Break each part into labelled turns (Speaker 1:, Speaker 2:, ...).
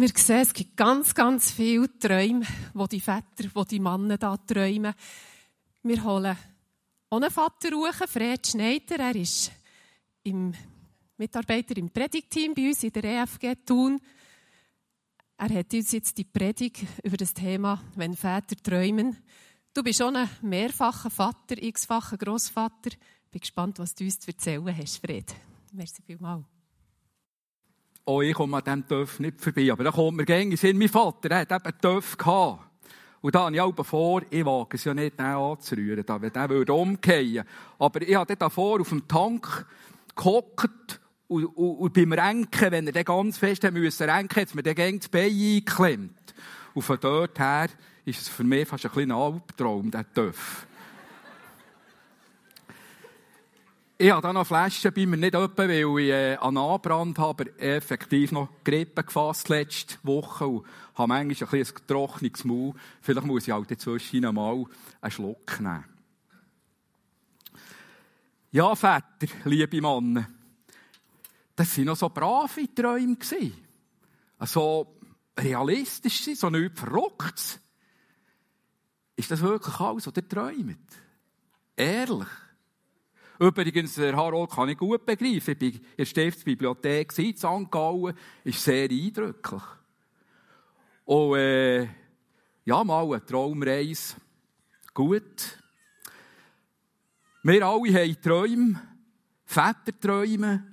Speaker 1: Wir sehen, es gibt ganz, ganz viele Träume, wo die Väter, wo die Männer da träumen. Wir holen einen Vater rufen, Fred Schneider. Er ist im Mitarbeiter im Predigteam bei uns in der EFG Thun. Er hat uns jetzt die Predigt über das Thema, wenn Väter träumen. Du bist schon ein mehrfacher Vater, x-facher Großvater. Bin gespannt, was du uns zu erzählen hast, Fred. Merci vielmals
Speaker 2: oh, ich komme an diesem Töff nicht vorbei. Aber da kommt mir gängig Sinn, mein Vater hat eben einen Töff gehabt. Und da habe ich auch vor, ich wage es ja nicht, den anzurühren, wenn der würde umgehen. Aber ich habe dann vor auf dem Tank gehockt und, und, und beim Renken, wenn er den ganz fest haben müssen renken, hat mir den gängig das Bein eingeklemmt. Und von dort her ist es für mich fast ein kleiner Albtraum, der Töff. Ich habe da noch Flaschen bei mir, nicht etwa, weil ich äh, an Anbrand habe, aber effektiv noch Grippe gefasst letzte Woche und habe manchmal ein, ein trockenes Maul. Vielleicht muss ich halt inzwischen mal einen Schluck nehmen. Ja, Väter, liebe Männer, das waren noch so brave Träume. So realistisch, so nichts Verrücktes. Ist das wirklich alles, was ihr träumt? Ehrlich? Übrigens, der Harold kann ich gut begreifen. Ich war in der Stiftsbibliothek in St. Ist sehr eindrücklich. Und, äh, ja, mal eine Traumreise. Gut. Wir alle haben Träume, Väterträume,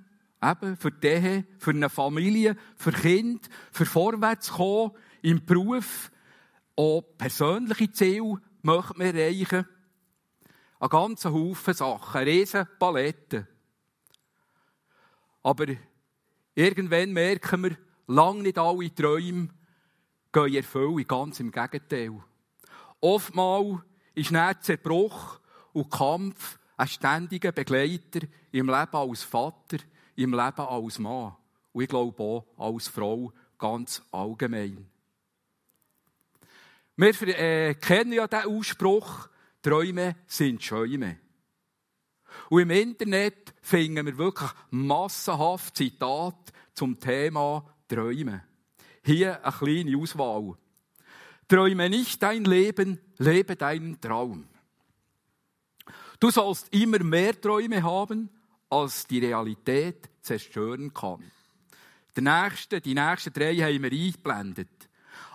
Speaker 2: eben für die für eine Familie, für Kind, für vorwärts kommen im Beruf. Auch persönliche Ziele möchten wir erreichen. Ein ganzer Haufen Sachen, eine riesen Palette. Aber irgendwann merken wir, lange nicht alle Träume gehen in ganz im Gegenteil. Oftmals ist nicht Zerbruch und Kampf ein ständiger Begleiter im Leben als Vater, im Leben als Mann und ich glaube auch als Frau ganz allgemein. Wir äh, kennen ja den Ausspruch, Träume sind Schäume. Und im Internet finden wir wirklich massenhaft Zitate zum Thema Träume. Hier eine kleine Auswahl. Träume nicht dein Leben, lebe deinen Traum. Du sollst immer mehr Träume haben, als die Realität zerstören kann. Die nächsten, die nächsten drei haben wir eingeblendet.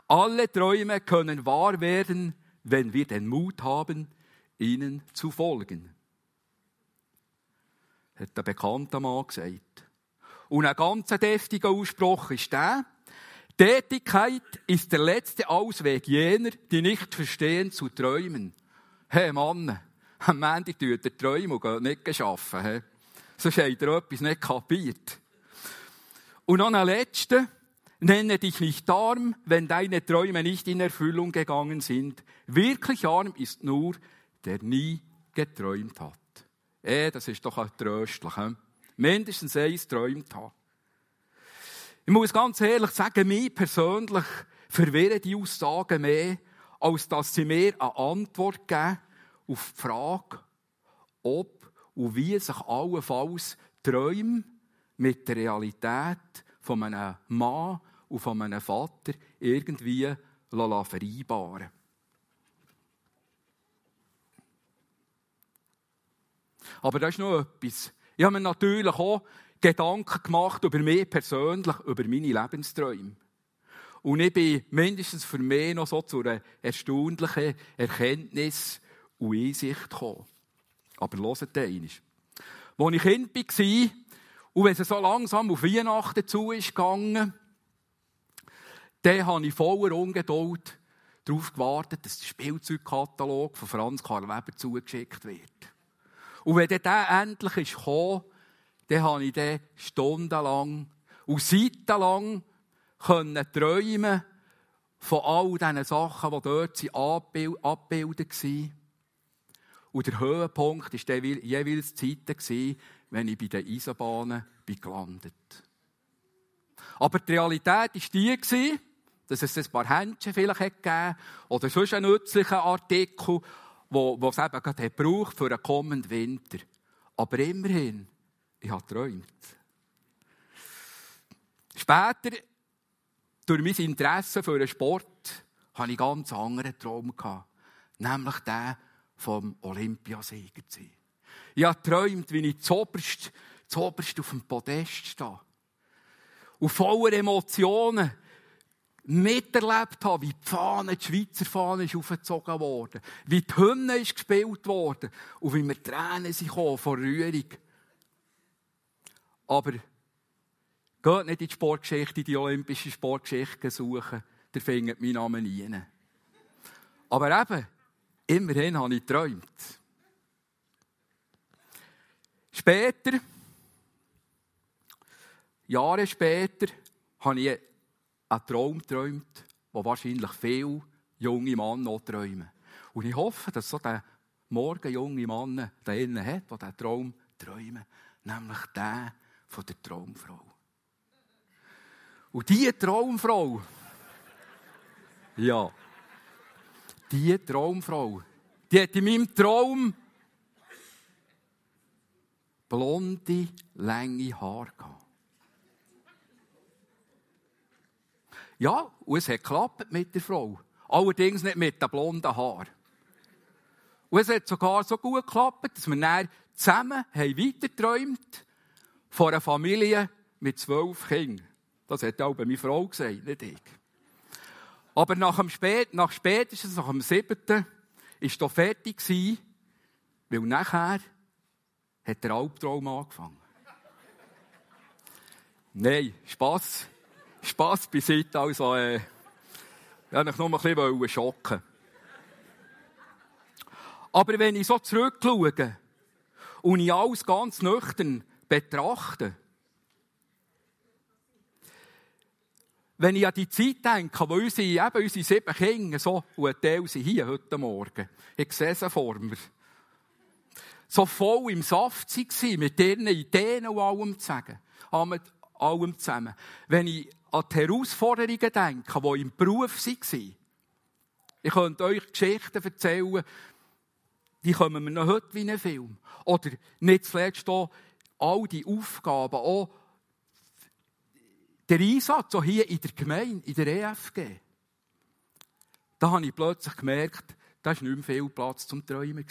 Speaker 2: Alle Träume können wahr werden, wenn wir den Mut haben, ihnen zu folgen. Hat der bekannte Mann gesagt. Und ein ganz deftiger Ausspruch ist der, Tätigkeit ist der letzte Ausweg jener, die nicht verstehen zu träumen. Hey Mann, am Ende tut er träumen und nicht arbeiten. Hey. Sonst hat er etwas nicht kapiert. Und noch ein letzter, nenne dich nicht arm, wenn deine Träume nicht in Erfüllung gegangen sind. Wirklich arm ist nur, der nie geträumt hat. Eh, das ist doch auch tröstlich. He? Mindestens eins träumt hat. Ich muss ganz ehrlich sagen, mich persönlich verwirren die Aussagen mehr, als dass sie mir eine Antwort geben auf die Frage, ob und wie sich allenfalls Träume mit der Realität von einem Mann und von einem Vater irgendwie vereinbaren Aber da ist noch etwas. Ich habe mir natürlich auch Gedanken gemacht über mich persönlich, über meine Lebensträume. Und ich bin mindestens für mich noch so zu einer erstaunlichen Erkenntnis und Einsicht gekommen. Aber hört einmal. Als ich Kind war und wenn es so langsam auf Weihnachten zu ist gegangen, dann habe ich voller Ungeduld darauf gewartet, dass der Spielzeugkatalog von Franz Karl Weber zugeschickt wird. Und wenn der endlich ist gekommen, dann habe ich den stundenlang und seitenlang können träumen von all diesen Sachen, die dort abgebildet waren. Und der Höhepunkt war jeweils die Zeit, wenn ich bei den Eisenbahnen gelandet bin. Aber die Realität war die, dass es ein paar Händchen vielleicht gegeben oder sonst einen nützlichen Artikel, wo, wo es eben gerade braucht für einen kommenden Winter. Aber immerhin, ich habe geträumt. Später durch mein Interesse für den Sport hatte ich einen ganz anderen Traum. Nämlich den vom Olympiasieger zu sein. Ich habe geträumt, wie ich zuoberst, zuoberst auf dem Podest stehe. Und voller Emotionen miterlebt habe, wie die Fahne, die Schweizer Fahne ist aufgezogen worden, wie die Hymne ist gespielt worden und wie mir Tränen sind vor Rührung. Aber geht nicht in die Sportgeschichte, in die olympische Sportgeschichte suchen, da findet mein Name nie. Aber eben, immerhin habe ich geträumt. Später, Jahre später, habe ich einen Traum geträumt, den wahrscheinlich viele junge Männer noch träumen. Und ich hoffe, dass so der morgen junge Mann da innen hat, der diesen Traum träumen. Nämlich der von der Traumfrau. Und diese Traumfrau, ja, diese Traumfrau, die hat in meinem Traum blonde, lange Haare gehabt. Ja, und es hat geklappt mit der Frau. Allerdings nicht mit den blonden Haaren. Und es hat sogar so gut geklappt, dass wir dann zusammen haben weitergeträumt von einer Familie mit zwölf Kindern. Das hat auch meine Frau gesagt, nicht ich. Aber nach, dem Spät, nach spätestens nach dem siebten war doch fertig gewesen, weil nachher hat der Albtraum angefangen. Nein, Spass. Spass beiseite, also, äh, ich wollte nur ein bisschen schocken. Aber wenn ich so zurückschaue und ich alles ganz nüchtern betrachte, wenn ich an die Zeit denke, wo unsere, eben unsere sieben Kinder so, und ein Teil sind hier heute Morgen, ich sehe sie vor mir, so voll im Saft waren, mit ihren Ideen und allem zusammen. Allem zusammen. Wenn ich an die Herausforderungen denke, die im Beruf waren, ich könnte euch Geschichten erzählen, die kommen mir noch heute wie ein Film. Oder nicht zuletzt auch all die Aufgaben, auch der Einsatz auch hier in der Gemeinde, in der EFG. Da habe ich plötzlich gemerkt, da war nicht mehr viel Platz zum Träumen.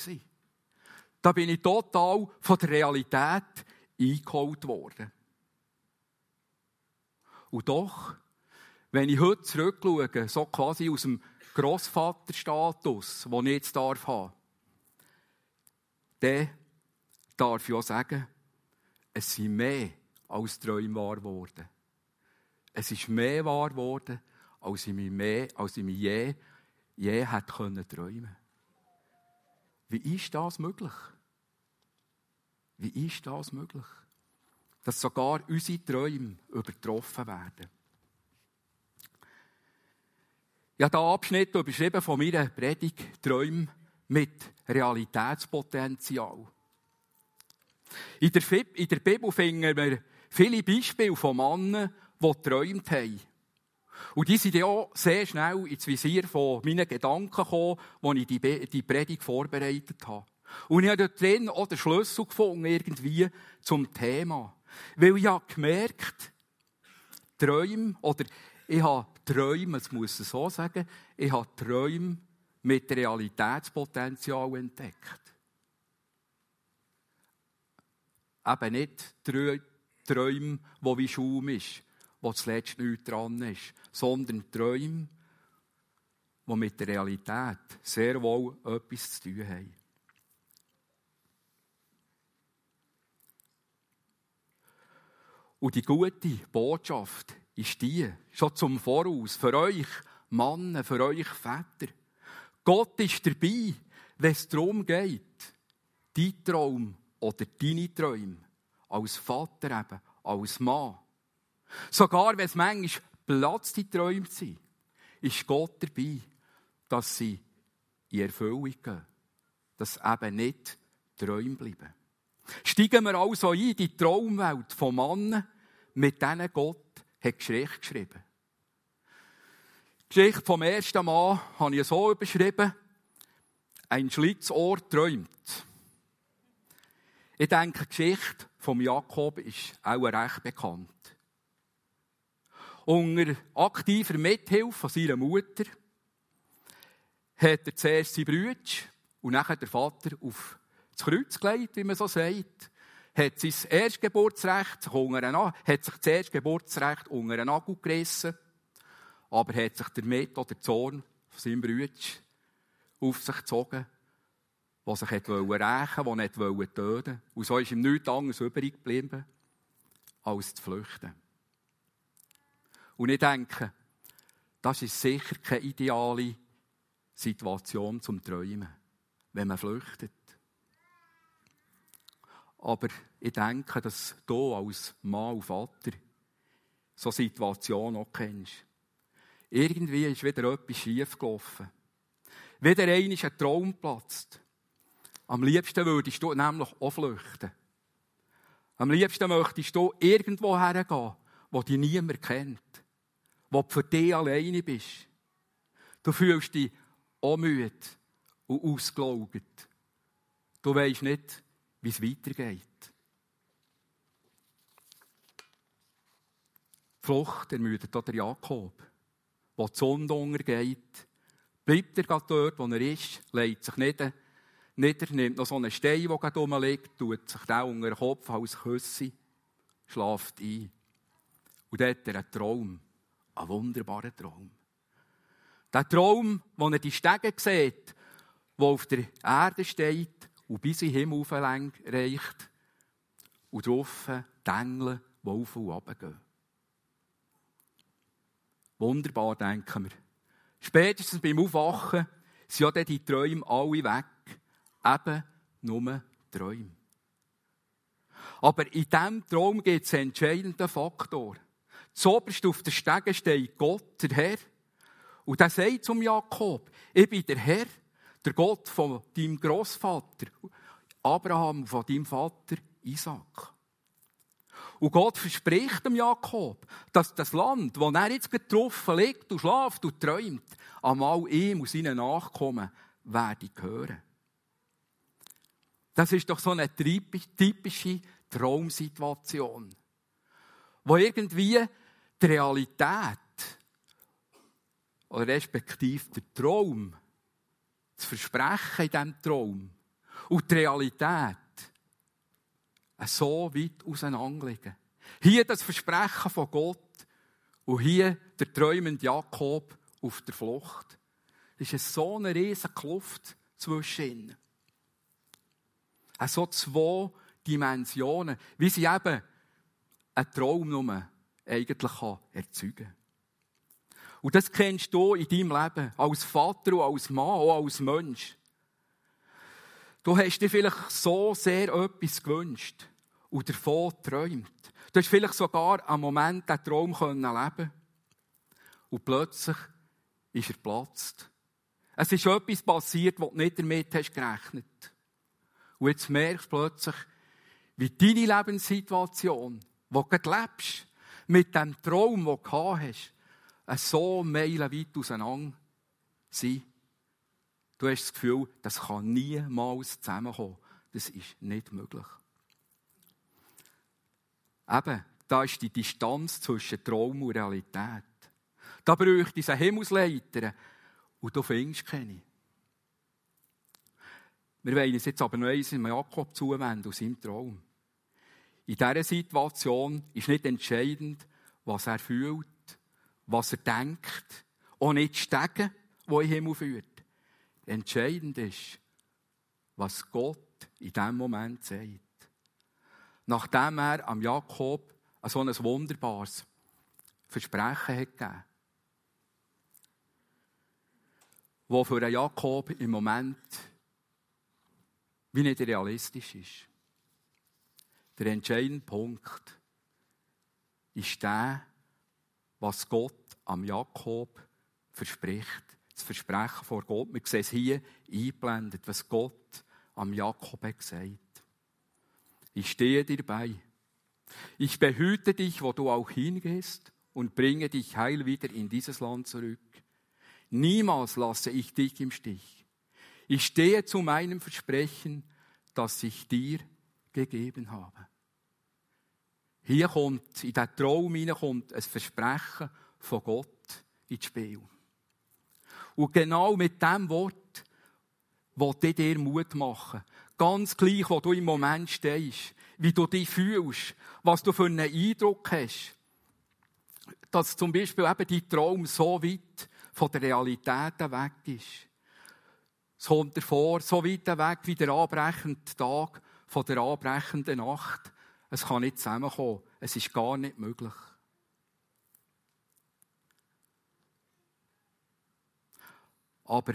Speaker 2: Da bin ich total von der Realität eingeholt worden. Und doch, wenn ich heute zurückschaue, so quasi aus dem Grossvaterstatus, den ich jetzt darf haben, dann darf ich auch sagen, es sind mehr als Träume wahr geworden. Es ist mehr wahr geworden, als ich mir, mehr, als ich mir je, je hätte träumen können. Wie ist das möglich? Wie ist das möglich? Dass sogar unsere Träume übertroffen werden. Ich habe diesen Abschnitt überschrieben von meiner Predigt Träume mit Realitätspotenzial. In der, in der Bibel finden wir viele Beispiele von Männern, die geträumt haben. Und die sind ja auch sehr schnell ins Visier von meinen Gedanken gekommen, als ich die, die Predigt vorbereitet habe. Und ich habe dort drin auch den Schlüssel gefunden, irgendwie, zum Thema. Weil ich habe gemerkt, Träume, oder ich habe Träume, jetzt muss ich so sagen, ich habe Träume mit Realitätspotenzial entdeckt. Eben nicht Träume, die wie Schaum ist, wo zuletzt nichts dran ist, sondern Träume, die mit der Realität sehr wohl etwas zu tun haben. Und die gute Botschaft ist die, schon zum Voraus, für euch Männer, für euch Väter. Gott ist dabei, wenn es darum geht, dein Traum oder deine Träume als Vater eben, als Mann, Sogar wenn es manchmal Platz die Träume sind, ist Gott dabei, dass sie in Erfüllung gehen. Dass eben nicht Träume bleiben. Steigen wir also ein in die Traumwelt von Mannen, mit denen Gott hat Geschichte geschrieben. Die Geschichte vom ersten Mann habe ich so überschrieben. Ein Schlitzohr träumt. Ich denke, die Geschichte vom Jakob ist auch recht bekannt. unter aktiver Mithilfe von seiner Mutter hat er zuerst seine Brüder und nachher der Vater auf das Kreuz gelegt, wie man so sagt. Hat sein Erstgeburtsrecht unter einen, hat sich das Erstgeburtsrecht unter einen Nagel gerissen, aber hat sich damit auch der Zorn von seinem Bruder auf sich gezogen, der sich rächen wollte, der nicht töten wollte. Und so ist ihm nichts anderes übrig geblieben, als zu flüchten. Und ich denke, das ist sicher keine ideale Situation zum Träumen, wenn man flüchtet. Aber ich denke, dass du als Mann und Vater so Situation auch kennst. Irgendwie ist wieder etwas schief gelaufen. Wieder ein ist ein Traum platzt. Am liebsten würdest du nämlich auch flüchten. Am liebsten möchtest du irgendwo hergehen, wo dich niemand kennt wo du für dich alleine bist. Du fühlst dich auch müde und ausgelaugt. Du weißt nicht, wie es weitergeht. Flucht ermüdet auch der Jakob. Wo die Sonne untergeht, bleibt er dort, wo er ist, legt sich nieder, nieder nimmt noch so einen Stein, der gerade rumliegt, tut sich den unter den Kopf als Küsse, schlaft ein. Und dort hat er einen Traum. Ein wunderbarer Traum. Der Traum, wo er die Stege sieht, die auf der Erde steht und bis in den Himmel reicht und drauf die Engel, die auf und runter gehen. Wunderbar, denken wir. Spätestens beim Aufwachen sind ja die Träume alle weg. Eben nur Träume. Aber in diesem Traum gibt es einen entscheidenden Faktor. Zoberst auf der Stege steht Gott, der Herr. Und er sagt zum Jakob, ich bin der Herr, der Gott von deinem Großvater, Abraham, von deinem Vater Isaac. Und Gott verspricht dem Jakob, dass das Land, wo er jetzt getroffen liegt und schlaft und träumt, einmal ihm und seinen Nachkommen werde gehören. Das ist doch so eine typische Traumsituation, wo irgendwie die Realität oder respektive der Traum, das Versprechen in diesem Traum und die Realität so weit auseinanderliegen. Hier das Versprechen von Gott und hier der träumende Jakob auf der Flucht. Das ist so eine riesige Kluft zwischen ihnen. So zwei Dimensionen, wie sie eben ein Traum nur eigentlich erzeugen kann. Und das kennst du in deinem Leben, als Vater und als Mann, auch als Mensch. Du hast dir vielleicht so sehr etwas gewünscht und davon geträumt. Du hast vielleicht sogar einen Moment diesen Traum leben Und plötzlich ist er geplatzt. Es ist etwas passiert, was du nicht damit hast gerechnet Und jetzt merkst du plötzlich, wie deine Lebenssituation, die du lebst, mit dem Traum, den du hast, so meilenweit auseinander sein. Du hast das Gefühl, das kann niemals zusammenkommen. Das ist nicht möglich. Eben, da ist die Distanz zwischen Traum und Realität. Da bräuchte es eine Himmelsleiter und du findest keine. Wir wollen uns jetzt aber noch eins Jakob zuwenden aus seinem Traum. In dieser Situation ist nicht entscheidend, was er fühlt, was er denkt, auch nicht Stegen, wo in Himmel führt. Entscheidend ist, was Gott in diesem Moment sagt. Nachdem er am Jakob so ein wunderbares Versprechen hat gegeben, wo für Jakob im Moment wie nicht realistisch ist. Der entscheidende Punkt ist der, was Gott am Jakob verspricht. Das Versprechen vor Gott. Wir sehen es hier eingeblendet, was Gott am Jakob hat gesagt. Ich stehe dir bei. Ich behüte dich, wo du auch hingehst, und bringe dich heil wieder in dieses Land zurück. Niemals lasse ich dich im Stich. Ich stehe zu meinem Versprechen, das ich dir gegeben habe. Hier kommt, in diesen Traum kommt ein Versprechen von Gott ins Spiel. Und genau mit diesem Wort wollte ich dir Mut machen. Ganz gleich, wo du im Moment stehst, wie du dich fühlst, was du für einen Eindruck hast. Dass zum Beispiel eben dein Traum so weit von der Realität weg ist. Es kommt dir vor, so weit weg wie der anbrechende Tag von der anbrechenden Nacht. Es kann nicht zusammenkommen. Es ist gar nicht möglich. Aber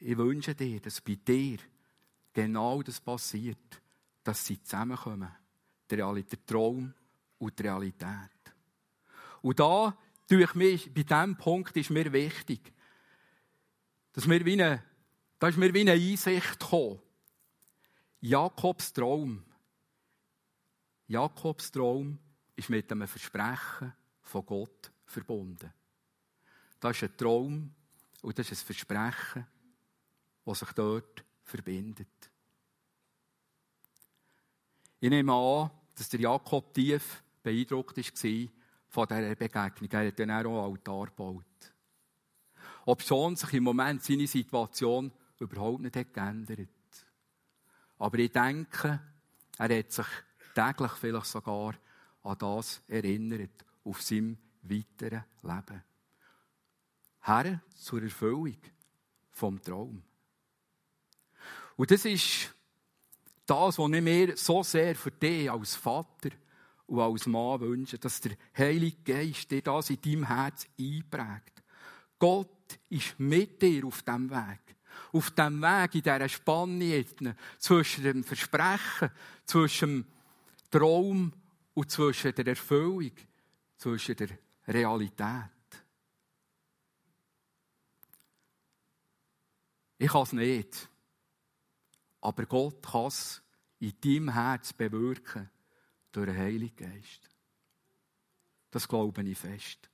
Speaker 2: ich wünsche dir, dass bei dir genau das passiert, dass sie zusammenkommen. Der, Traum und die Realität. Und da, durch mich, bei diesem Punkt ist mir wichtig, dass wir wie eine, da ist mir wie eine Einsicht gekommen. Jakobs Traum. Jakobs Traum ist mit einem Versprechen von Gott verbunden. Das ist ein Traum und das ist ein Versprechen, das sich dort verbindet. Ich nehme an, dass der Jakob tief beeindruckt war von dieser Begegnung. Er hat dann auch einen Altar gebaut. Ob schon sich im Moment seine Situation überhaupt nicht geändert hat. Aber ich denke, er hat sich täglich vielleicht sogar an das erinnert, auf seinem weiteren Leben. Her zur Erfüllung vom Traum. Und das ist das, was ich mir so sehr für dich als Vater und als Mann wünsche, dass der Heilige Geist dir das in deinem Herz einprägt. Gott ist mit dir auf dem Weg. Auf dem Weg, in dieser Spanne zwischen dem Versprechen, zwischen dem Traum und zwischen der Erfüllung, zwischen der Realität. Ich kann es nicht. Aber Gott kann es in deinem Herz bewirken durch den Heiligen Geist. Das glaube ich fest.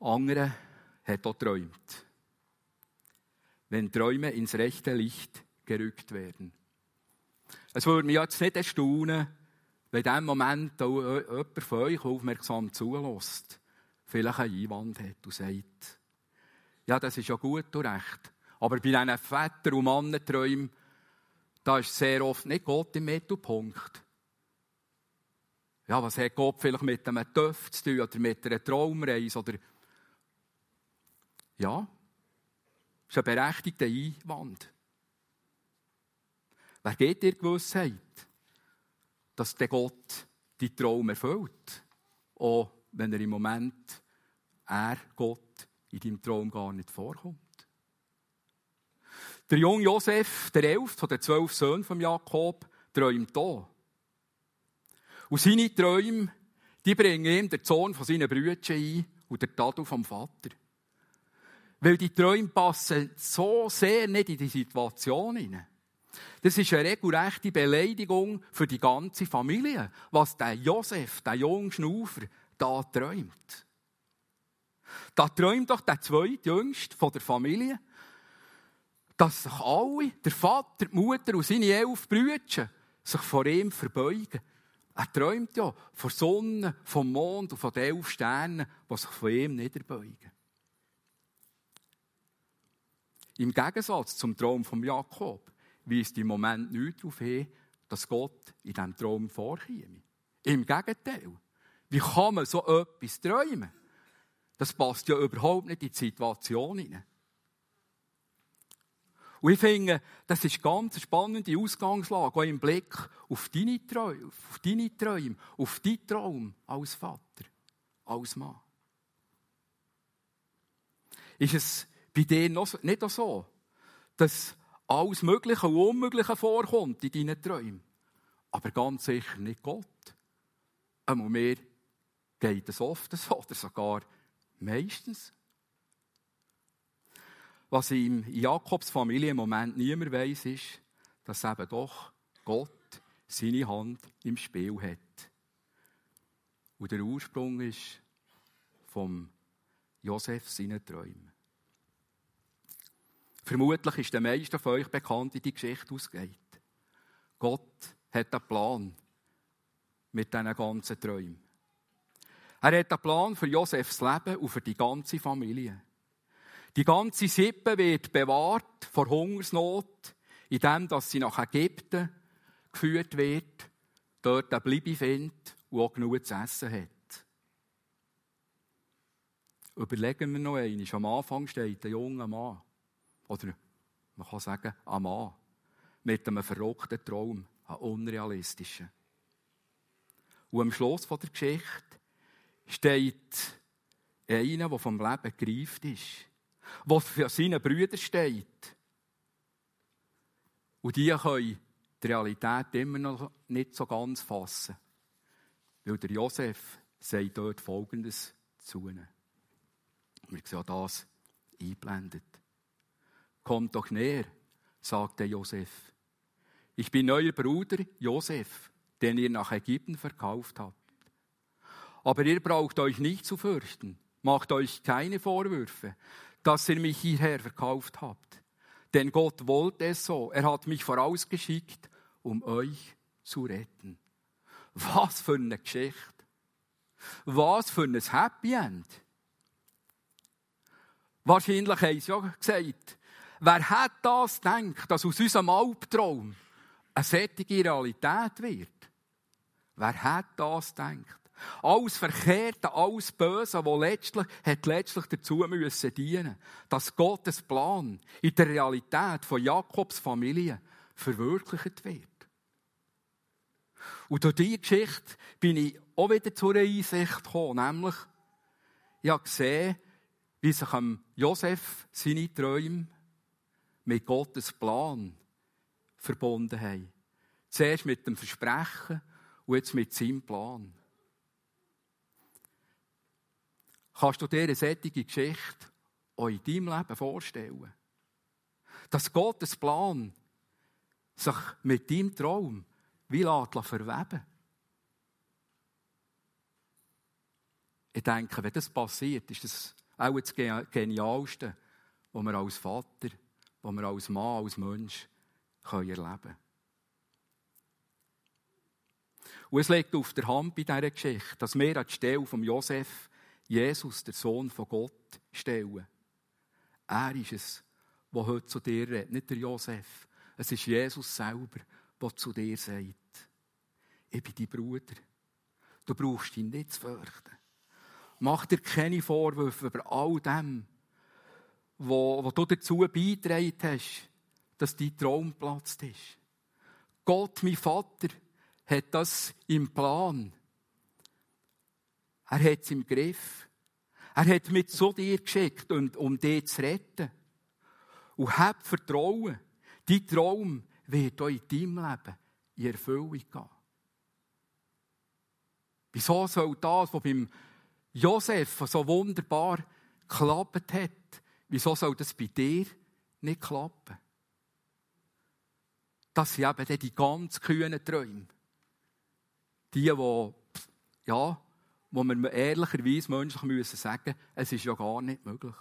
Speaker 2: Andere hat auch träumt. Wenn Träume ins rechte Licht gerückt werden. Es würde mich jetzt nicht erstaunen, wenn in diesem Moment auch jemand von euch aufmerksam zulässt, vielleicht einen Einwand hat und sagt, ja, das ist ja gut und recht. Aber bei diesen Väter- und Mannenträumen, da ist sehr oft nicht Gott im Mittelpunkt. Ja, was hat Gott vielleicht mit einem Töpf zu tun oder mit einer Traumreise oder ja, das ist ein berechtigter Einwand. Wer geht dir Gewissheit, dass der Gott die Traum erfüllt? Auch wenn er im Moment, er, Gott, in deinem Traum gar nicht vorkommt. Der junge Josef, der von den zwölf Söhnen von Jakob, träumt hier. Und seine Träume, die bringen ihm den Sohn von seinen Brüdern ein und der Tadel vom Vater. Weil die Träume passen so sehr nicht in die Situation hinein. Das ist eine regelrechte Beleidigung für die ganze Familie, was der Josef, der junge Schnufer, da träumt. Da träumt doch der zweitjüngste von der Familie, dass sich alle, der Vater, die Mutter und seine elf Brüder, sich vor ihm verbeugen. Er träumt ja von Sonne, vom Mond und von den elf Sternen, die sich von ihm niederbeugen. Im Gegensatz zum Traum von Jakob weist im Moment nichts darauf hin, dass Gott in diesem Traum vorkäme. Im Gegenteil. Wie kann man so etwas träumen? Das passt ja überhaupt nicht in die Situation hinein. Und ich finde, das ist ganz eine spannende Ausgangslage, auch im Blick auf deine Träume, auf deine Träume, auf deinen Traum als Vater, als Mann. Ist es bei dir nicht so, dass alles Mögliche und Unmögliche vorkommt in deinen Träumen? Aber ganz sicher nicht Gott. Einmal mehr geht es oft so, oder sogar meistens. Was in Jakobs Familie im Moment niemand weiß, ist, dass eben doch Gott seine Hand im Spiel hat. Und der Ursprung ist vom Josef seine Träume. Vermutlich ist der meisten von euch bekannt, wie die Geschichte ausgeht. Gott hat einen Plan mit diesen ganzen Träumen. Er hat einen Plan für Josefs Leben und für die ganze Familie. Die ganze Sippe wird bewahrt vor Hungersnot, indem sie nach Ägypten geführt wird, dort eine Bleibe findet und auch genug zu essen hat. Überlegen wir noch einmal. Am Anfang steht ein junger Mann. Oder man kann sagen, ein Mann. Mit einem verrückten Traum. Ein unrealistischen. Und am Schluss der Geschichte steht einer, der vom Leben gereift ist. Der für seine Brüder steht. Und die können die Realität immer noch nicht so ganz fassen. Weil der Josef sagt dort Folgendes zu ihnen. Wir sehen das eingeblendet. Kommt doch näher, sagte Josef. Ich bin euer Bruder Josef, den ihr nach Ägypten verkauft habt. Aber ihr braucht euch nicht zu fürchten. Macht euch keine Vorwürfe, dass ihr mich hierher verkauft habt. Denn Gott wollte es so. Er hat mich vorausgeschickt, um euch zu retten. Was für eine Geschichte. Was für ein Happy End. Wahrscheinlich haben sie ja gesagt, wer hat das gedacht, dass aus unserem Albtraum eine sättige Realität wird? Wer hat das gedacht? Alles Verkehrte, alles Böse, das letztlich, hat letztlich dazu müssen dienen, dass Gottes Plan in der Realität von Jakobs Familie verwirklicht wird. Und durch diese Geschichte bin ich auch wieder zu einer Einsicht gekommen, nämlich, ich habe gesehen, wie sich Josef seine Träume mit Gottes Plan verbunden haben. Zuerst mit dem Versprechen und jetzt mit seinem Plan. Kannst du dir eine solche Geschichte auch in deinem Leben vorstellen? Dass Gottes Plan sich mit deinem Traum wie verweben Ich denke, wenn das passiert, ist das auch das Genialste, was wir als Vater, was wir als Mann, als Mensch können erleben können. Und es liegt auf der Hand bei dieser Geschichte, dass wir an die Stelle von Josef Jesus, der Sohn von Gott, stellen. Er ist es, der heute zu dir redet, nicht der Josef. Es ist Jesus selber, der zu dir sagt, ich bin dein Bruder. Du brauchst ihn nicht zu fürchten. Mach dir keine Vorwürfe über all dem, wo, wo du dazu beigetragen hast, dass dein Traum platzt ist. Gott, mein Vater, hat das im Plan. Er hat es im Griff. Er hat mich zu dir geschickt, um dich zu retten. Und hab Vertrauen. Dein Traum wird auch in deinem Leben in Erfüllung gehen. Wieso soll das, was beim Josef so wunderbar geklappt hat, wieso soll das bei dir nicht klappen? Das sind eben die ganz kühnen Träume. Die, die, ja, wo wir ehrlicherweise menschlich müssen sagen, es ist ja gar nicht möglich.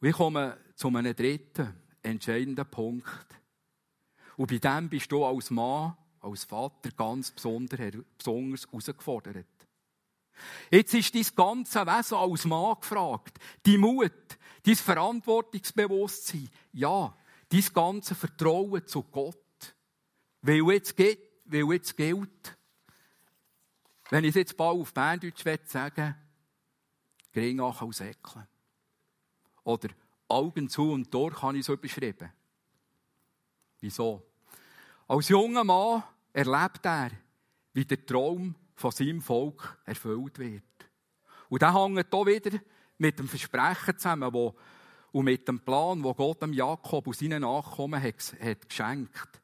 Speaker 2: Wir kommen zu einem dritten entscheidenden Punkt. Und bei dem bist du als Mann, als Vater ganz besonders herausgefordert. Jetzt ist dein ganze Wesen als Mann gefragt. Die Mut, dein Verantwortungsbewusstsein, ja, dein ganze Vertrauen zu Gott. Weil jetzt, geht, weil jetzt gilt, wenn ich es jetzt bald auf Berndeutsch sagen Gringach aus Ecklen. Oder Augen zu und durch habe ich es überschrieben. Wieso? Als junger Mann erlebt er, wie der Traum von seinem Volk erfüllt wird. Und das hängt hier wieder mit dem Versprechen zusammen, wo, und mit dem Plan, wo Gott dem Jakob und seinen Nachkommen hat, hat geschenkt.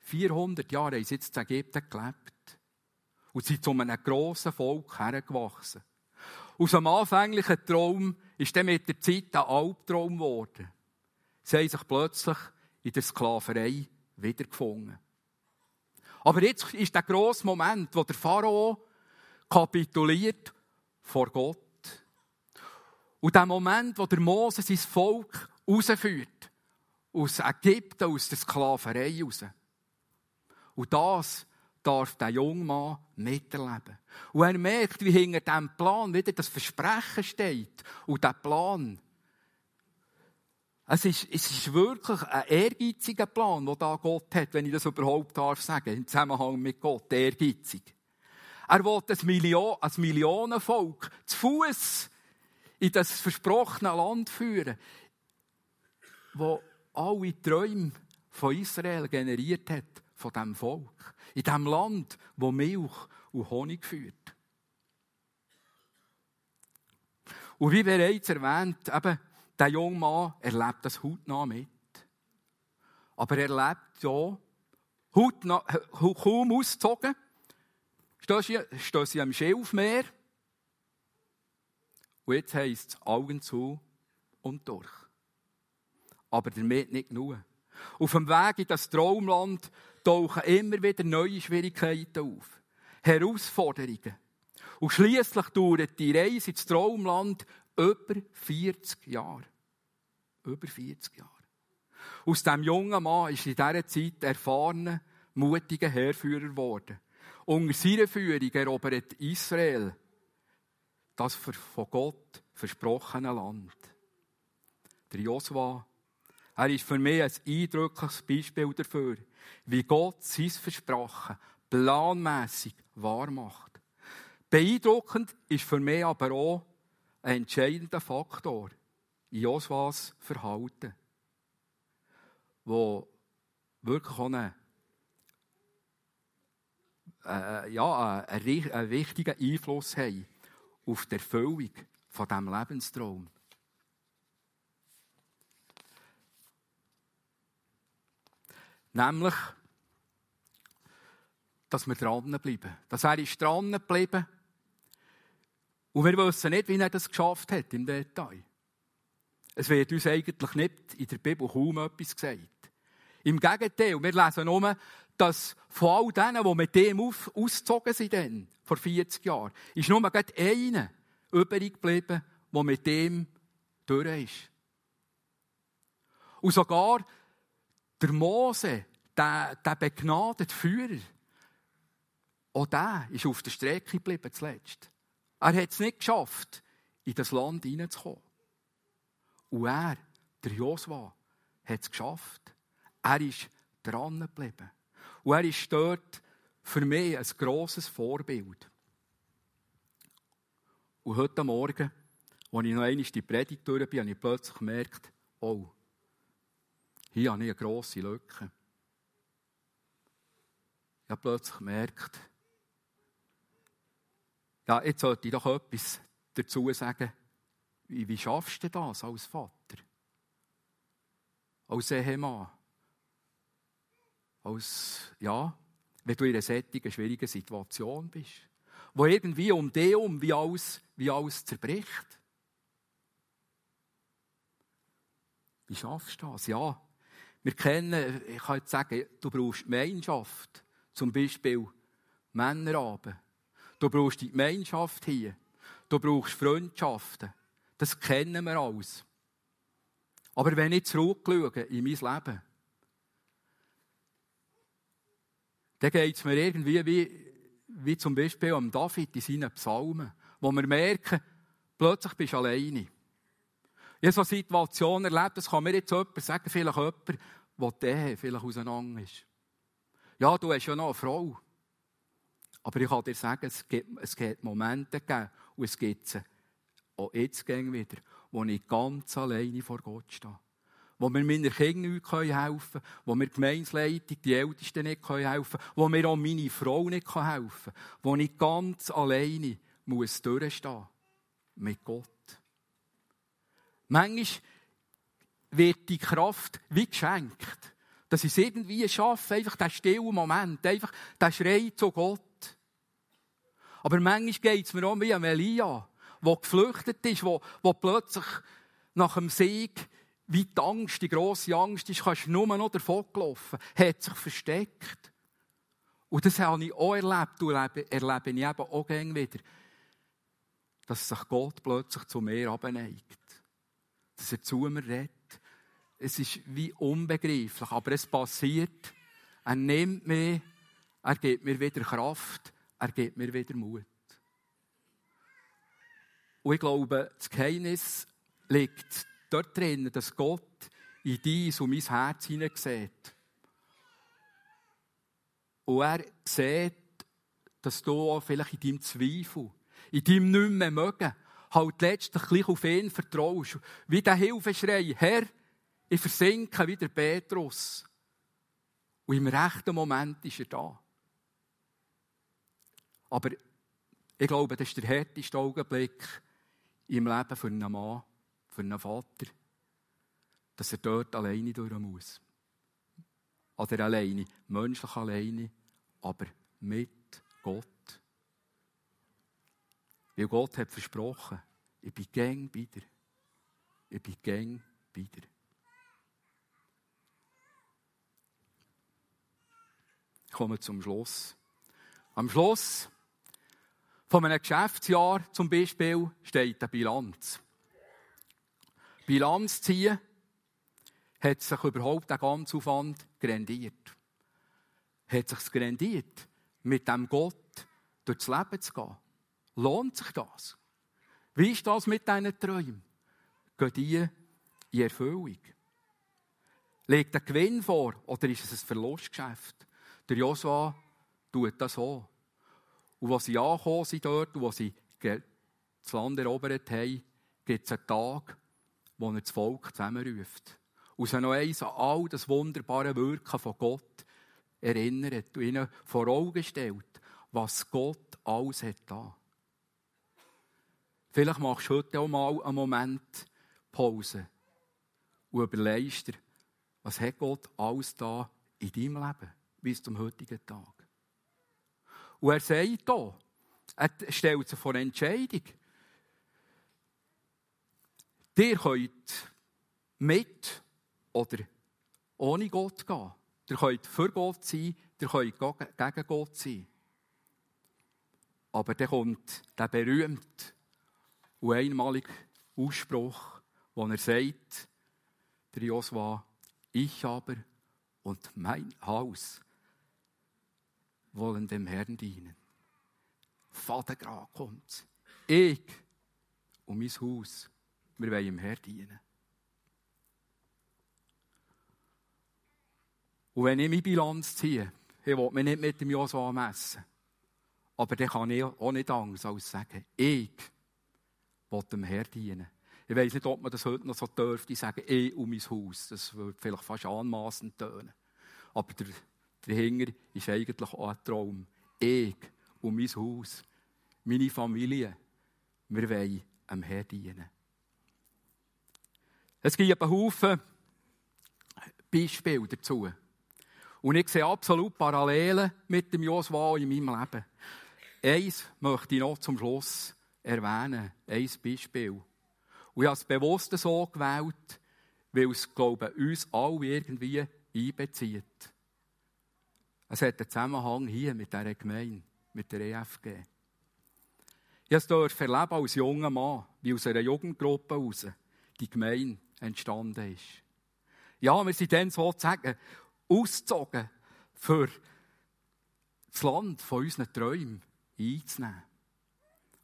Speaker 2: 400 Jahre haben sie jetzt in Ägypten gelebt. Und sind zu einem grossen Volk hergewachsen. Aus einem anfänglichen Traum ist dann mit der Zeit ein Albtraum geworden. Sie haben sich plötzlich in der Sklaverei wiedergefunden. Aber jetzt ist der grosse Moment, wo der Pharao kapituliert vor Gott. Und der Moment, wo der Mose sein Volk rausführt aus Ägypten, aus der Sklaverei raus. Und das darf der junge Mann miterleben. Und er merkt, wie hinter diesem Plan wieder das Versprechen steht. Und der Plan, es ist, es ist wirklich ein ehrgeiziger Plan, den da Gott hat, wenn ich das überhaupt darf sagen, im Zusammenhang mit Gott, ehrgeizig. Er will ein, Million, ein Millionenvolk zu Fuß in das versprochene Land führen, wo alle Träume von Israel generiert hat, von diesem Volk. In diesem Land, wo Milch und Honig führt. Und wie bereits erwähnt, eben, der junge Mann erlebt das hautnah mit. Aber er lebt ja hautnah, kaum ausgezogen. Stehen sie am Schilfmeer. Und jetzt heisst es Augen zu und durch. Aber damit nicht genug. Auf dem Weg in das Traumland tauchen immer wieder neue Schwierigkeiten auf. Herausforderungen. Und schließlich dauert die Reise ins Traumland über 40 Jahre. Über 40 Jahre. Aus diesem jungen Mann ist in dieser Zeit erfahrener, mutiger Herrführer geworden. Unter seiner Führung erobert Israel das von Gott versprochene Land. Der Josua, er ist für mich ein eindrückliches Beispiel dafür, wie Gott sein Versprechen planmäßig wahr macht. Beeindruckend ist für mich aber auch ein entscheidender Faktor in Joswas Verhalten, wo wirklich auch eine, äh, ja, einen, einen wichtigen Einfluss haben auf die Erfüllung von diesem Lebenstraum. Nämlich, dass wir dranbleiben. Dass er ist dranbleiben. Und wir wissen nicht, wie er das geschafft hat im Detail. Es wird uns eigentlich nicht in der Bibel kaum etwas gesagt. Im Gegenteil, wir lesen nur, dass von all denen, die mit dem auf, ausgezogen sind, dann, vor 40 Jahren, ist nur gerade einer übrig geblieben, der mit dem durch ist. Und sogar der Mose, der, der begnadete Führer, auch der ist auf der Strecke geblieben zuletzt. Er hat es nicht geschafft, in das Land hineinzukommen. Und er, der Josua, hat es geschafft. Er ist dran geblieben. Und er ist dort für mich ein grosses Vorbild. Und heute Morgen, als ich noch einmal die Predigt durch bin, habe ich plötzlich gemerkt, oh, hier habe ich eine grosse Lücke. Ich habe plötzlich gemerkt, ja, jetzt sollte ich doch etwas dazu sagen. Wie, wie schaffst du das als Vater? Als Ehemann? Als, ja, wenn du in einer solchen schwierigen Situation bist, wo irgendwie um dich um wie alles, wie alles zerbricht. Wie schaffst du das? Ja, wir kennen, ich kann jetzt sagen, du brauchst Gemeinschaft. Zum Beispiel Männerabend. Du brauchst die Gemeinschaft hier. Du brauchst Freundschaften. Das kennen wir alles. Aber wenn ich zurückschaue in mein Leben, dann geht es mir irgendwie wie, wie zum Beispiel am David in seinen Psalmen, wo wir merken, plötzlich bist du alleine. Ich habe so eine Situation erlebt, das kann mir jetzt jemand sagen, vielleicht jemand, der der vielleicht auseinander ist. Ja, du hast ja noch eine Frau. Aber ich kann dir sagen, es gibt, es gibt Momente gegeben, und es gibt sie auch jetzt wieder, wo ich ganz alleine vor Gott stehe wo mir meinen Kindern nicht helfen können, wo die Gemeinsleitung, die Ältesten nicht helfen können, wo mir auch meine Frau nicht helfen kann, wo ich ganz alleine muss durchstehen mit Gott. Manchmal wird die Kraft wie geschenkt, dass ich es irgendwie schaffe, einfach diesen stillen Moment, einfach den Schrei zu Gott. Aber manchmal geht es mir auch wie an Elia, der geflüchtet ist, wo plötzlich nach dem Sieg wie die Angst, die grosse Angst ist, kannst du nur noch davon gelaufen, hat sich versteckt. Und das habe ich auch erlebt und erlebe, erlebe ich eben auch gerne wieder, dass sich Gott plötzlich zu mir abneigt. Dass er zu mir redet. es ist wie unbegreiflich, aber es passiert. Er nimmt mich, er gibt mir wieder Kraft, er gibt mir wieder Mut. Und ich glaube, das Geheimnis liegt dort drin, dass Gott in dein und mein Herz hineinsieht. Und er sieht, dass du auch vielleicht in deinem Zweifel, in deinem nicht mehr mögen, halt letztlich gleich auf ihn vertraust. Wie der Hilfeschrei, Herr, ich versinke wie der Petrus. Und im rechten Moment ist er da. Aber ich glaube, das ist der härteste Augenblick im Leben für einen Mann, für einen Vater, dass er dort alleine durch muss. Oder alleine, menschlich alleine, aber mit Gott. Weil Gott hat versprochen, ich bin gäng wieder. Ich bin gäng wieder. Ich komme zum Schluss. Am Schluss von einem Geschäftsjahr zum Beispiel steht eine Bilanz. Bilanz ziehen hat sich überhaupt der ganze Aufwand grendiert. Hat sich grendiert, mit dem Gott durchs Leben zu gehen? Lohnt sich das? Wie ist das mit deinen Träumen? Gehen die in Erfüllung? Legt der Gewinn vor oder ist es ein Verlustgeschäft? Der Josua tut das so. Und als sie angekommen sind dort und sie das Land erobert haben, gibt es einen Tag, wo er das Volk zusammenruft. Und sie noch eins an all das wunderbare Wirken von Gott erinnert und ihnen vor Augen stellt, was Gott alles hat da. Vielleicht machst du heute auch mal einen Moment Pause und überlegst dir, was hat Gott alles da in deinem Leben bis zum heutigen Tag. Und er sagt hier, er stellt sich vor eine Entscheidung. Ihr könnt mit oder ohne Gott gehen. Ihr könnt für Gott sein, ihr könnt gegen Gott sein. Aber dann kommt der berühmte und einmalige Ausspruch, wo er sagt, der Josua, ich aber und mein Haus wollen dem Herrn dienen. Vatergrad kommt. Ich und mein Haus, wir wollen dem Herrn dienen. Und wenn ich meine Bilanz ziehe, ich will mich nicht mit dem Josua messen, aber dann kann ich auch nicht anders als sagen, ich will dem Herrn dienen. Ich weiß nicht, ob man das heute noch so dürfte, sagen, ich und mein Haus. Das würde vielleicht fast anmaßend tönen. Aber der, dahinter ist eigentlich auch ein Traum. Ich und mein Haus, meine Familie, wir wollen dem Herrn dienen. Es gibt einen Haufen Beispiele dazu. Und ich sehe absolut Parallelen mit dem Josua in meinem Leben. Eins möchte ich noch zum Schluss erwähnen, ein Beispiel. Und ich habe es bewusst so gewählt, weil es, glaube ich, uns alle irgendwie einbezieht. Es hat einen Zusammenhang hier mit dieser Gemeinde, mit der EFG. Ich durfte als junger Mann, wie aus einer Jugendgruppe heraus die Gemeinde entstanden ist. Ja, wir sind dann sozusagen ausgezogen, für das Land von unseren Träumen einzunehmen.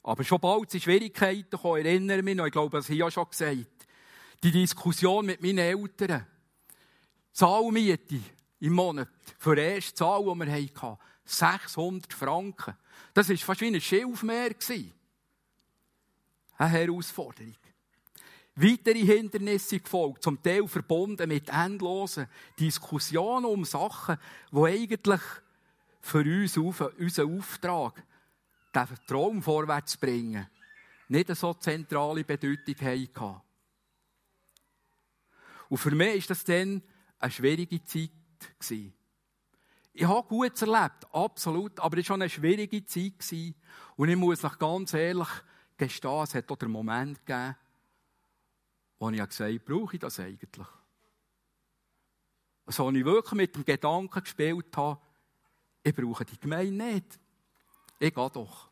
Speaker 2: Aber schon bald sind Schwierigkeiten gekommen, ich erinnere mich noch, ich glaube, das habe ich ja schon gesagt. Die Diskussion mit meinen Eltern. Zahlmiete im Monat für die erste Zahl, die wir hatten. 600 Franken. Das war fast wie ein Schilfmeer. Eine Herausforderung. Weitere Hindernisse gefolgt, zum Teil verbunden mit endlosen Diskussionen um Sachen, die eigentlich für uns unseren Auftrag den Traum vorwärts zu bringen, nicht so zentrale Bedeutung hatten. Und für mich war das dann eine schwierige Zeit. Ich habe gut erlebt, absolut, aber es war schon eine schwierige Zeit. Und ich muss euch ganz ehrlich gestehen, es hat auch den Moment gegeben, wo ich gesagt habe, brauche ich das eigentlich? Also, als ich wirklich mit dem Gedanken gespielt habe, ich brauche die Gemeinde nicht. Ich gehe doch.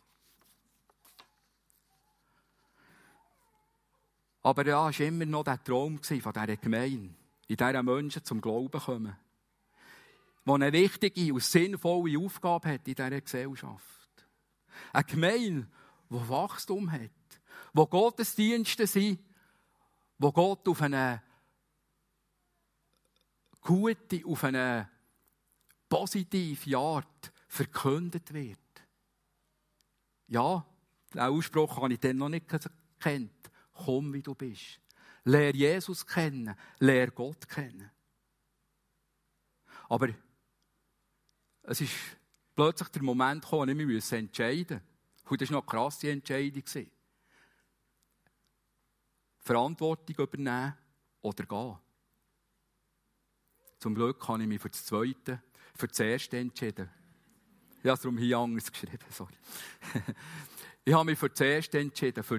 Speaker 2: Aber ja, es war immer noch der Traum von dieser Gemeinde. in dieser Menschen zum Glauben kommen, die eine wichtige und sinnvolle Aufgabe hat in dieser Gesellschaft. Eine Gemeinde, die Wachstum hat, wo Gottesdienste sind, wo Gott auf eine gute, auf eine positive Art verkündet wird. Ja, den Ausspruch habe ich dann noch nicht kennt. Komm, wie du bist. Lehr Jesus kennen, lehr Gott kennen. Aber es ist plötzlich der Moment gekommen, ich mich entscheiden musste. Und das war noch eine krasse Entscheidung. Verantwortung übernehmen oder gehen. Zum Glück habe ich mich für das Zweite, für das Erste entschieden. Ich habe es darum hier anders geschrieben, sorry. ich habe mich für das Erste entschieden, für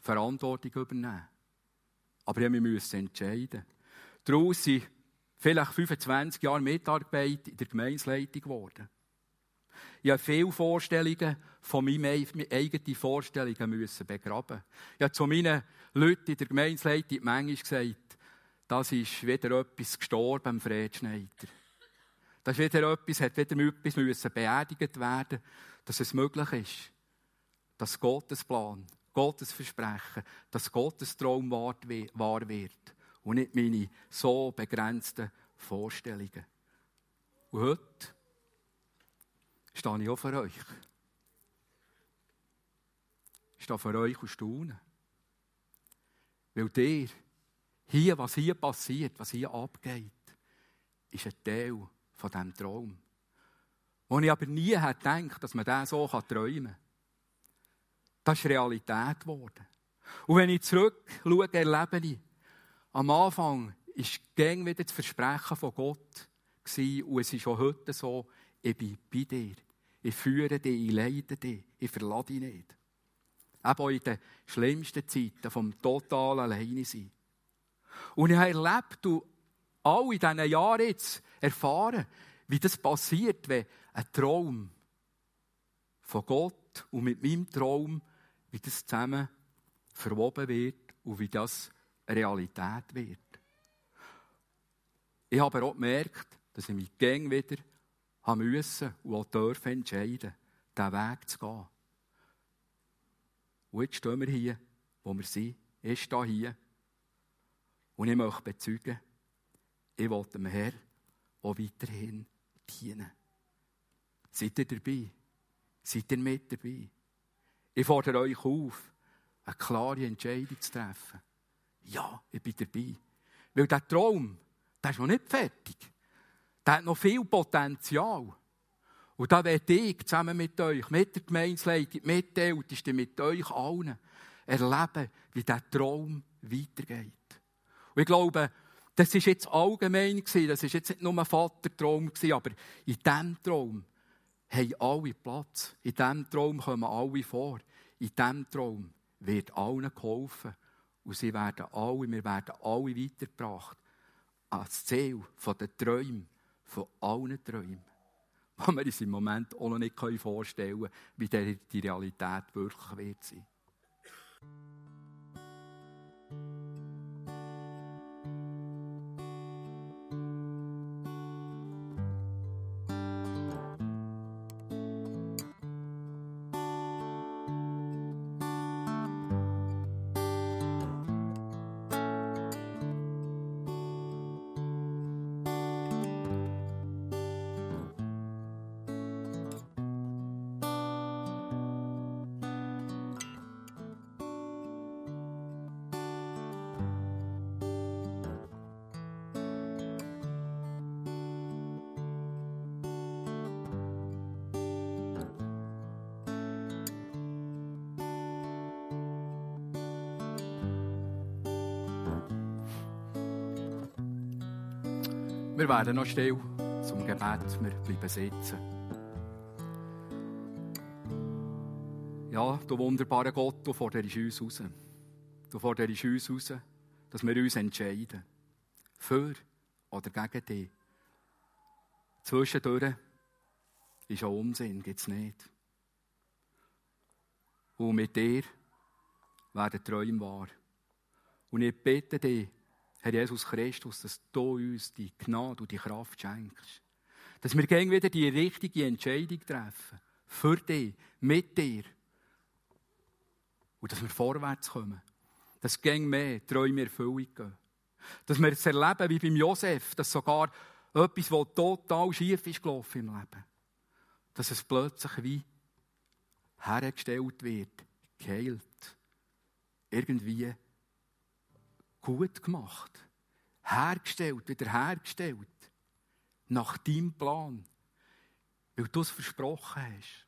Speaker 2: Verantwortung übernehmen. Aber ich musste mich entscheiden. Daraus sind vielleicht 25 Jahre Mitarbeit in der Gemeinsleitung geworden. Ich habe viele Vorstellungen von meinen eigenen Vorstellungen müssen begraben. Ich habe zu meinen Leuten in der Gemeinsleitung manchmal gesagt, das ist wieder etwas gestorben, Fred Schneider. Das ist wieder etwas, hat wieder etwas müssen beerdigt werden, dass es möglich ist, dass Gottes Plan, Gottes Versprechen, dass Gottes Traum wahr wird und nicht meine so begrenzten Vorstellungen. Und heute stehe ich auch für euch. Ich stehe für euch und staune. Weil dir, hier, was hier passiert, was hier abgeht, ist ein Teil von diesem Traum. Wo ich aber nie hätte gedacht, dass man den so träumen kann. Das ist Realität geworden. Und wenn ich zurückschaue, erlebe ich, am Anfang war gäng wieder das Versprechen von Gott. Und es ist auch heute so, ich bin bei dir. Ich führe dich, ich leite dich, ich verlasse dich nicht. Eben auch in den schlimmsten Zeiten vom totalen Alleine sein. Und ich habe erlebt und all in diesen Jahren jetzt erfahren, wie das passiert, wenn ein Traum von Gott und mit meinem Traum, wie das zusammen verwoben wird und wie das Realität wird. Ich habe auch gemerkt, dass ich mich gern wieder haben müssen und auch dürfen entscheiden, diesen Weg zu gehen. Und jetzt stehen wir hier, wo wir sind. Ich stehe hier. Und ich möchte bezeugen, ich will dem Herrn auch weiterhin dienen. Seid ihr dabei? Seid ihr mit dabei? Ich fordere euch auf, eine klare Entscheidung zu treffen. Ja, ich bin dabei. Weil der Traum, der ist noch nicht fertig. Der hat noch viel Potenzial. Und da werde ich zusammen mit euch, mit der Gemeinsleitung, mit den Ältesten, mit euch allen, erleben, wie dieser Traum weitergeht. Und ich glaube, das war jetzt allgemein das war jetzt nicht nur ein Vatertraum aber in diesem Traum haben alle Platz. In diesem Traum kommen alle vor. In diesem Traum wird allen geholfen. Und sie werden alle, wir werden alle weitergebracht ans Ziel der Träume, von allen Träumen was wir uns im Moment auch noch nicht vorstellen können, wie die Realität wirklich wird sein. Wir werden noch still zum Gebet. Wir bleiben sitzen. Ja, du wunderbarer Gott, du forderst uns raus. Du forderst uns raus, dass wir uns entscheiden. Für oder gegen dich. Zwischendurch ist auch Unsinn, gibt es nicht. Und mit dir werden Träume wahr. Und ich bitte dich, Herr Jesus Christus, dass du uns die Gnade und die Kraft schenkst. Dass wir gegen wieder die richtige Entscheidung treffen. Für dich, mit dir. Und dass wir vorwärts kommen. Dass gegen mehr Träume Erfüllung gehen. Dass wir es erleben wie beim Josef, dass sogar etwas, was total schief ist gelaufen im Leben, dass es plötzlich wie hergestellt wird, geheilt, irgendwie gut gemacht, hergestellt, wiederhergestellt, nach deinem Plan, weil du es versprochen hast.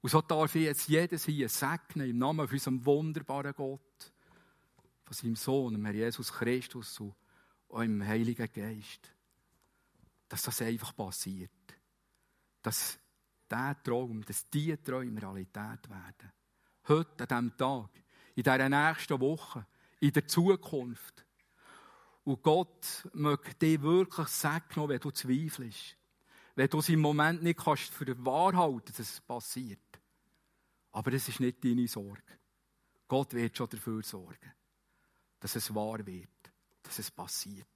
Speaker 2: Und so darf ich jetzt jedes hier segnen im Namen von unserem wunderbaren Gott, von seinem Sohn, dem Jesus Christus und im Heiligen Geist, dass das einfach passiert. Dass dieser Traum, dass diese Träume Realität werden. Heute, an diesem Tag, in dieser nächsten Woche, in der Zukunft. Und Gott möchte dir wirklich segnen, wenn du zweifelst. Wenn du es im Moment nicht kannst für wahr halten, dass es passiert. Aber es ist nicht deine Sorge. Gott wird schon dafür sorgen, dass es wahr wird, dass es passiert.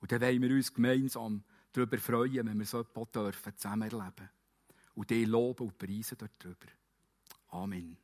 Speaker 2: Und dann wollen wir uns gemeinsam darüber freuen, wenn wir so etwas dürfen, zusammen erleben. Und die loben und preisen darüber. Amen.